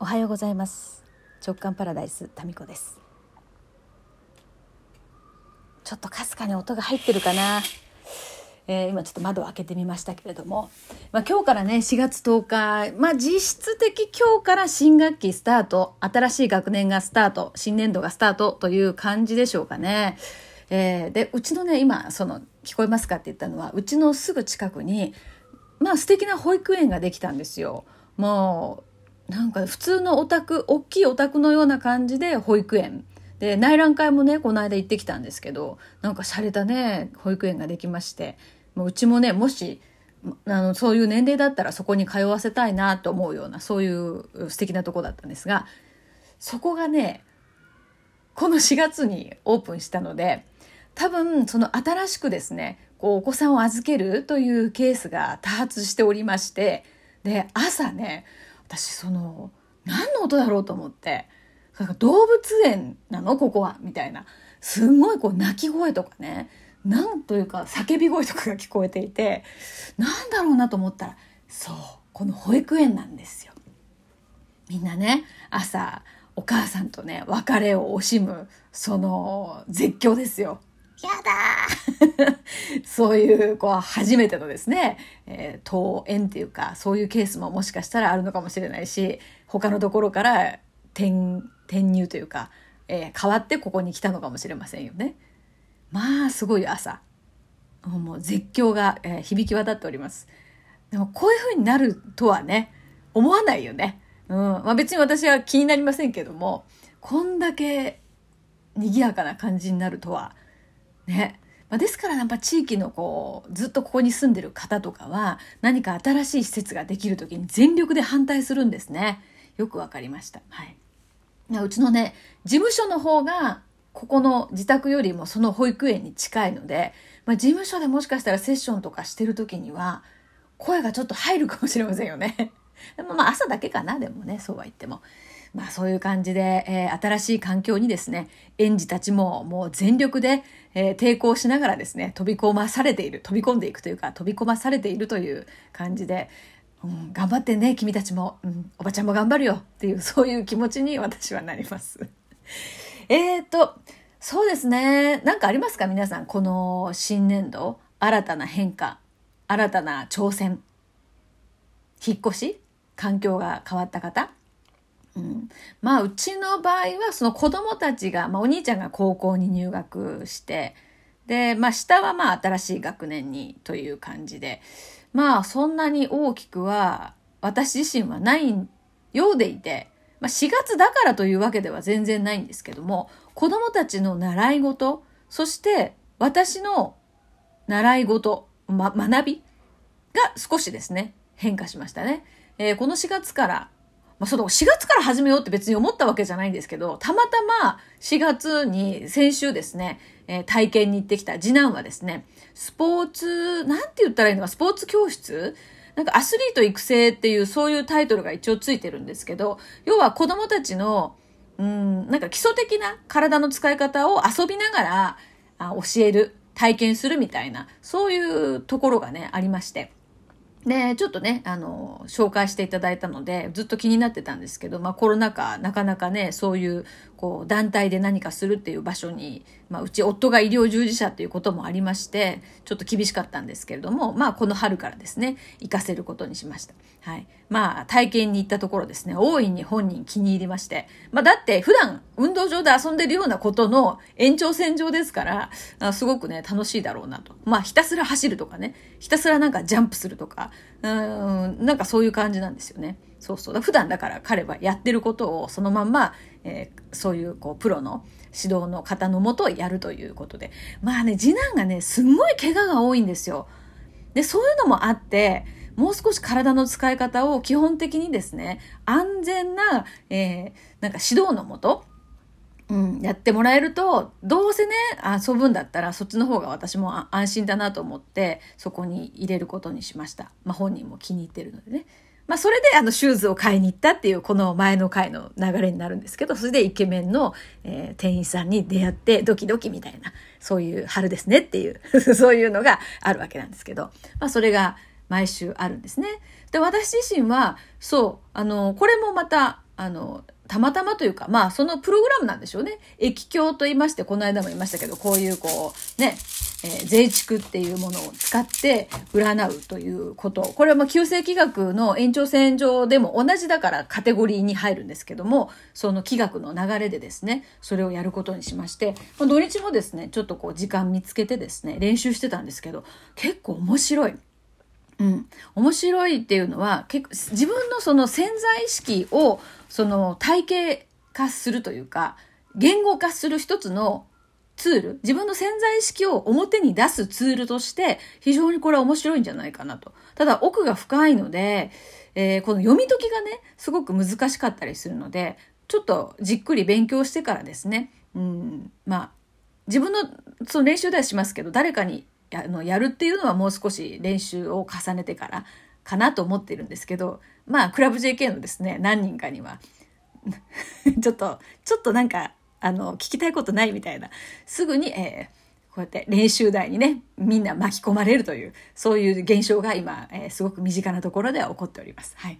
おはようございます。直感パラダイスタミコです。ちょっとかすかに音が入ってるかな、えー、今ちょっと窓を開けてみましたけれども、まあ、今日からね4月10日、まあ、実質的今日から新学期スタート。新しい学年がスタート。新年度がスタートという感じでしょうかね。えー、でうちのね今その聞こえますかって言ったのはうちのすぐ近くにまあ素敵な保育園ができたんですよ。もうなんか普通のお宅大きいお宅のような感じで保育園。で内覧会もねこの間行ってきたんですけどなんか洒落たね保育園ができまして。もううちもねもしあのそういう年齢だったらそこに通わせたいなと思うようなそういう素敵なとこだったんですがそこがねこの4月にオープンしたので多分その新しくですねこうお子さんを預けるというケースが多発しておりましてで朝ね私その何の音だろうと思って。動物園なの？ここは。みたいな。すんごいこう鳴き声とかね。なんというか叫び声とかが聞こえていて。なんだろうなと思ったらそうこの保育園なんですよ。みんなね朝お母さんとね別れを惜しむその絶叫ですよ。やだ そういう、こう、初めてのですね、えー、登園っていうか、そういうケースももしかしたらあるのかもしれないし、他のところから転、転入というか、えー、変わってここに来たのかもしれませんよね。まあ、すごい朝。もう絶叫が、えー、響き渡っております。でも、こういう風になるとはね、思わないよね。うん。まあ別に私は気になりませんけども、こんだけ賑やかな感じになるとは、ね。まあ、ですからやっぱ地域のこうずっとここに住んでる方とかは何か新しい施設ができる時に全力で反対するんですね。よくわかりました。はい。うちのね事務所の方がここの自宅よりもその保育園に近いので、まあ、事務所でもしかしたらセッションとかしてる時には声がちょっと入るかもしれませんよね。まあ朝だけかなでもねそうは言っても。まあそういう感じで、えー、新しい環境にですね、園児たちももう全力で、えー、抵抗しながらですね、飛び込まされている、飛び込んでいくというか、飛び込まされているという感じで、うん、頑張ってね、君たちも、うん、おばちゃんも頑張るよっていう、そういう気持ちに私はなります。えっと、そうですね。なんかありますか？皆さん。この新年度、新たな変化、新たな挑戦、引っ越し環境が変わった方うん、まあうちの場合はその子供たちが、まあ、お兄ちゃんが高校に入学してで、まあ、下はまあ新しい学年にという感じでまあそんなに大きくは私自身はないようでいて、まあ、4月だからというわけでは全然ないんですけども子供たちの習い事そして私の習い事、ま、学びが少しですね変化しましたね。えー、この4月からまあ、その4月から始めようって別に思ったわけじゃないんですけど、たまたま4月に先週ですね、えー、体験に行ってきた次男はですね、スポーツ、なんて言ったらいいのか、スポーツ教室？なんかアスリート育成っていうそういうタイトルが一応ついてるんですけど、要は子供たちの、うん、なんか基礎的な体の使い方を遊びながらあ教える、体験するみたいな、そういうところがね、ありまして。で、ちょっとね、あの、紹介していただいたので、ずっと気になってたんですけど、まあコロナ禍、なかなかね、そういう、こう、団体で何かするっていう場所に、まあうち夫が医療従事者っていうこともありまして、ちょっと厳しかったんですけれども、まあこの春からですね、行かせることにしました。はい。まあ体験に行ったところですね、大いに本人気に入りまして、まあだって普段運動場で遊んでるようなことの延長線上ですから、すごくね、楽しいだろうなと。まあひたすら走るとかね、ひたすらなんかジャンプするとか、うん、なんかそういう感じなんですよね。そうそう。だ普段だから彼はやってることをそのまんま、えー、そういうこうプロの指導の方のもとやるということで。まあね、次男がね、すんごい怪我が多いんですよ。で、そういうのもあって、もう少し体の使い方を基本的にですね、安全な、えー、なんか指導のもと、うん、やってもらえると、どうせね、遊ぶんだったら、そっちの方が私も安心だなと思って、そこに入れることにしました。まあ本人も気に入ってるのでね。まあそれであのシューズを買いに行ったっていうこの前の回の流れになるんですけど、それでイケメンの、えー、店員さんに出会ってドキドキみたいな、そういう春ですねっていう、そういうのがあるわけなんですけど、まあそれが毎週あるんですね。で、私自身は、そう、あの、これもまたあの、たまたまというか、まあ、そのプログラムなんでしょうね。液鏡と言いまして、この間も言いましたけど、こういうこう、ね、えー、税畜っていうものを使って占うということ。これはまあ、旧世紀学の延長線上でも同じだからカテゴリーに入るんですけども、その気学の流れでですね、それをやることにしまして、まあ、土日もですね、ちょっとこう時間見つけてですね、練習してたんですけど、結構面白い。うん、面白いっていうのは結構自分のその潜在意識をその体系化するというか言語化する一つのツール自分の潜在意識を表に出すツールとして非常にこれは面白いんじゃないかなと。ただ奥が深いので、えー、この読み解きがねすごく難しかったりするのでちょっとじっくり勉強してからですね、うん、まあ自分のその練習ではしますけど誰かにあのやるっていうのはもう少し練習を重ねてからかなと思ってるんですけどまあクラブ JK のですね何人かには ちょっとちょっとなんかあの聞きたいことないみたいなすぐに、えー、こうやって練習台にねみんな巻き込まれるというそういう現象が今、えー、すごく身近なところでは起こっております。はい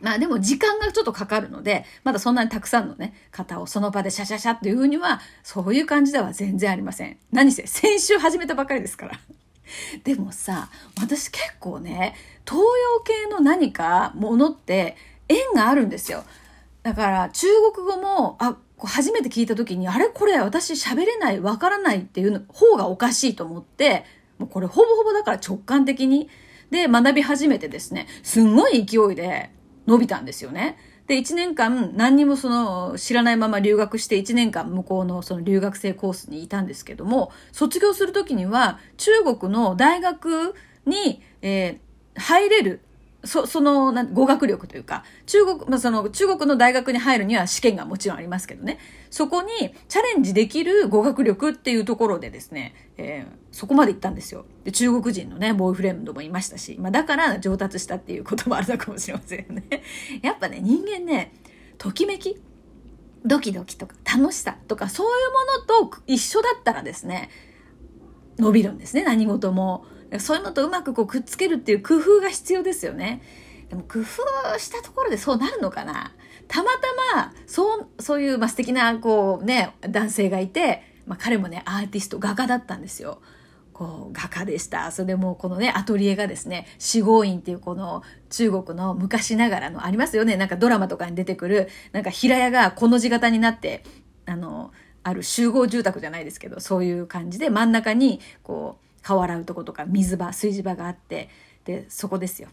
まあでも時間がちょっとかかるので、まだそんなにたくさんのね、方をその場でシャシャシャっていうふうには、そういう感じでは全然ありません。何せ、先週始めたばかりですから。でもさ、私結構ね、東洋系の何かものって縁があるんですよ。だから中国語も、あ、こう初めて聞いた時に、あれ？これ私喋れない、わからないっていうの方がおかしいと思って、もうこれほぼほぼだから直感的に、で学び始めてですね、すんごい勢いで、伸びたんですよね。で、1年間何にもその知らないまま留学して1年間向こうのその留学生コースにいたんですけども、卒業するときには中国の大学に、えー、入れるそそのな語学力というか中国,、まあ、その中国の大学に入るには試験がもちろんありますけどね。そこにチャレンジできる語学力っていうところでですね、えー、そこまで行ったんですよ。で中国人のねボーイフレンドもいましたし、まあ、だから上達したっていうこともあるのかもしれませんよね。やっぱね人間ねときめきドキドキとか楽しさとかそういうものと一緒だったらですね伸びるんですね何事も。そういうのとうまくこうくっつけるっていう工夫が必要ですよね。でも工夫したところでそうなるのかなたまたま、そう、そういう、まあ、素敵な、こうね、男性がいて、まあ、彼もね、アーティスト、画家だったんですよ。こう、画家でした。それでもこのね、アトリエがですね、四合院っていうこの中国の昔ながらのありますよね。なんかドラマとかに出てくる、なんか平屋がこの字型になって、あの、ある集合住宅じゃないですけど、そういう感じで真ん中に、こう、顔洗うとことか水場炊事場があってでそこですよ。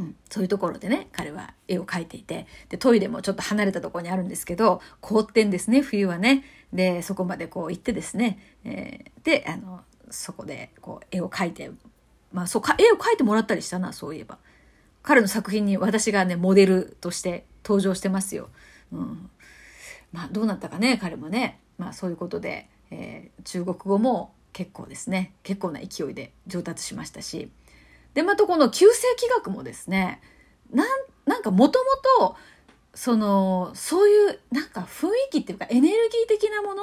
うん、そういうところでね彼は絵を描いていてでトイレもちょっと離れたところにあるんですけど凍ってんですね冬はね。でそこまでこう行ってですね、えー、であのそこでこう絵を描いてまあそうか絵を描いてもらったりしたなそういえば。彼の作品に私がねモデルとして登場してますよ。うん、まあどうなったかね彼もね。まあそういうことで、えー、中国語も結構ですね結構な勢いで上達しましたしでまたこの旧世紀学もですねなんなんかもともとそのそういうなんか雰囲気っていうかエネルギー的なもの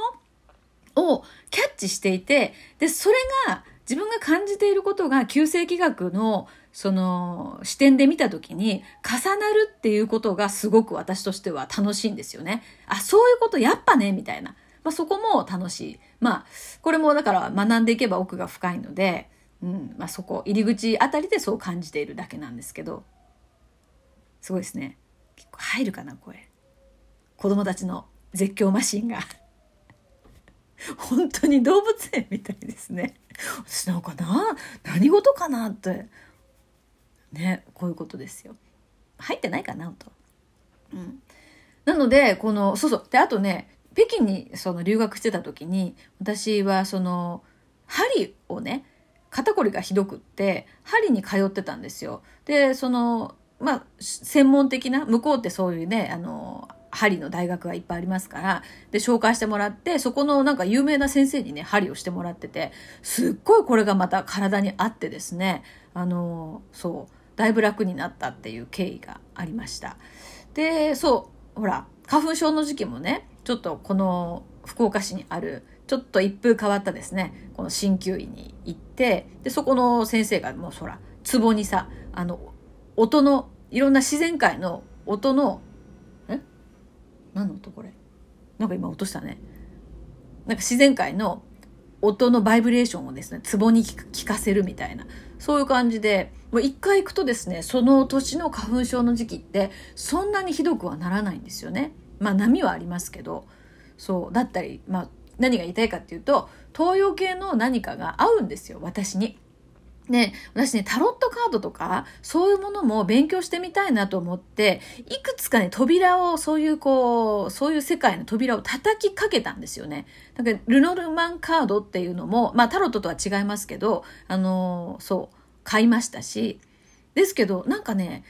をキャッチしていてでそれが自分が感じていることが旧世紀学のその視点で見た時に重なるっていうことがすごく私としては楽しいんですよね。あ、そういうことやっぱね、みたいな。まあ、そこも楽しい。まあ、これもだから学んでいけば奥が深いので、うんまあ、そこ入り口あたりでそう感じているだけなんですけどすごいですね。結構入るかな声子供たちの絶叫マシンが。本当に動物園みたいですね。私なんかな何事かなって。ねこういうことですよ。入ってないかなとうん。なのでこのそうそう。であとね北京にその留学してた時に私はその針をね肩こりがひどくって針に通ってたんですよ。でそのまあ専門的な向こうってそういうねあの針の大学がいっぱいありますからで紹介してもらってそこのなんか有名な先生にね針をしてもらっててすっごいこれがまた体に合ってですねあのそうだいぶ楽になったっていう経緯がありました。でそうほら花粉症の時期もねちょっとこの福岡市にあるちょっと一風変わったですね。この鍼灸院に行ってでそこの先生がもうそら壺にさあの音のいろんな自然界の音のん何の音これ？なんか今落としたね。なんか自然界の音のバイブレーションをですね、壺に聞かせるみたいな、そういう感じで、もう一回行くとですね、その年の花粉症の時期って、そんなにひどくはならないんですよね。まあ波はありますけど、そう、だったり、まあ何が言いたいかっていうと、東洋系の何かが合うんですよ、私に。ね、私ね、タロットカードとか、そういうものも勉強してみたいなと思って、いくつかね、扉を、そういうこう、そういう世界の扉を叩きかけたんですよね。だから、ルノルマンカードっていうのも、まあ、タロットとは違いますけど、あのー、そう、買いましたし、ですけど、なんかね、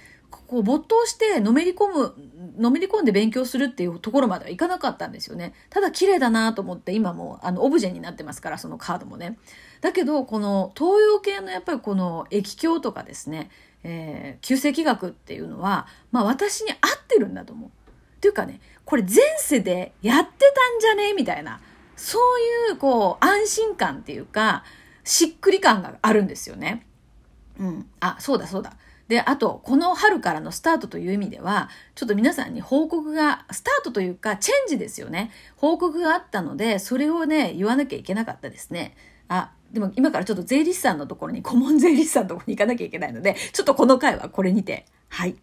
こう没頭してのめり込む、のめり込んで勉強するっていうところまではいかなかったんですよね。ただ綺麗だなと思って今もあのオブジェになってますから、そのカードもね。だけど、この東洋系のやっぱりこの液鏡とかですね、えー、旧世紀学っていうのは、まあ私に合ってるんだと思う。っていうかね、これ前世でやってたんじゃねみたいな、そういうこう安心感っていうか、しっくり感があるんですよね。うん。あ、そうだそうだ。で、あと、この春からのスタートという意味では、ちょっと皆さんに報告が、スタートというか、チェンジですよね。報告があったので、それをね、言わなきゃいけなかったですね。あ、でも今からちょっと税理士さんのところに、顧問税理士さんのところに行かなきゃいけないので、ちょっとこの回はこれにて、はい。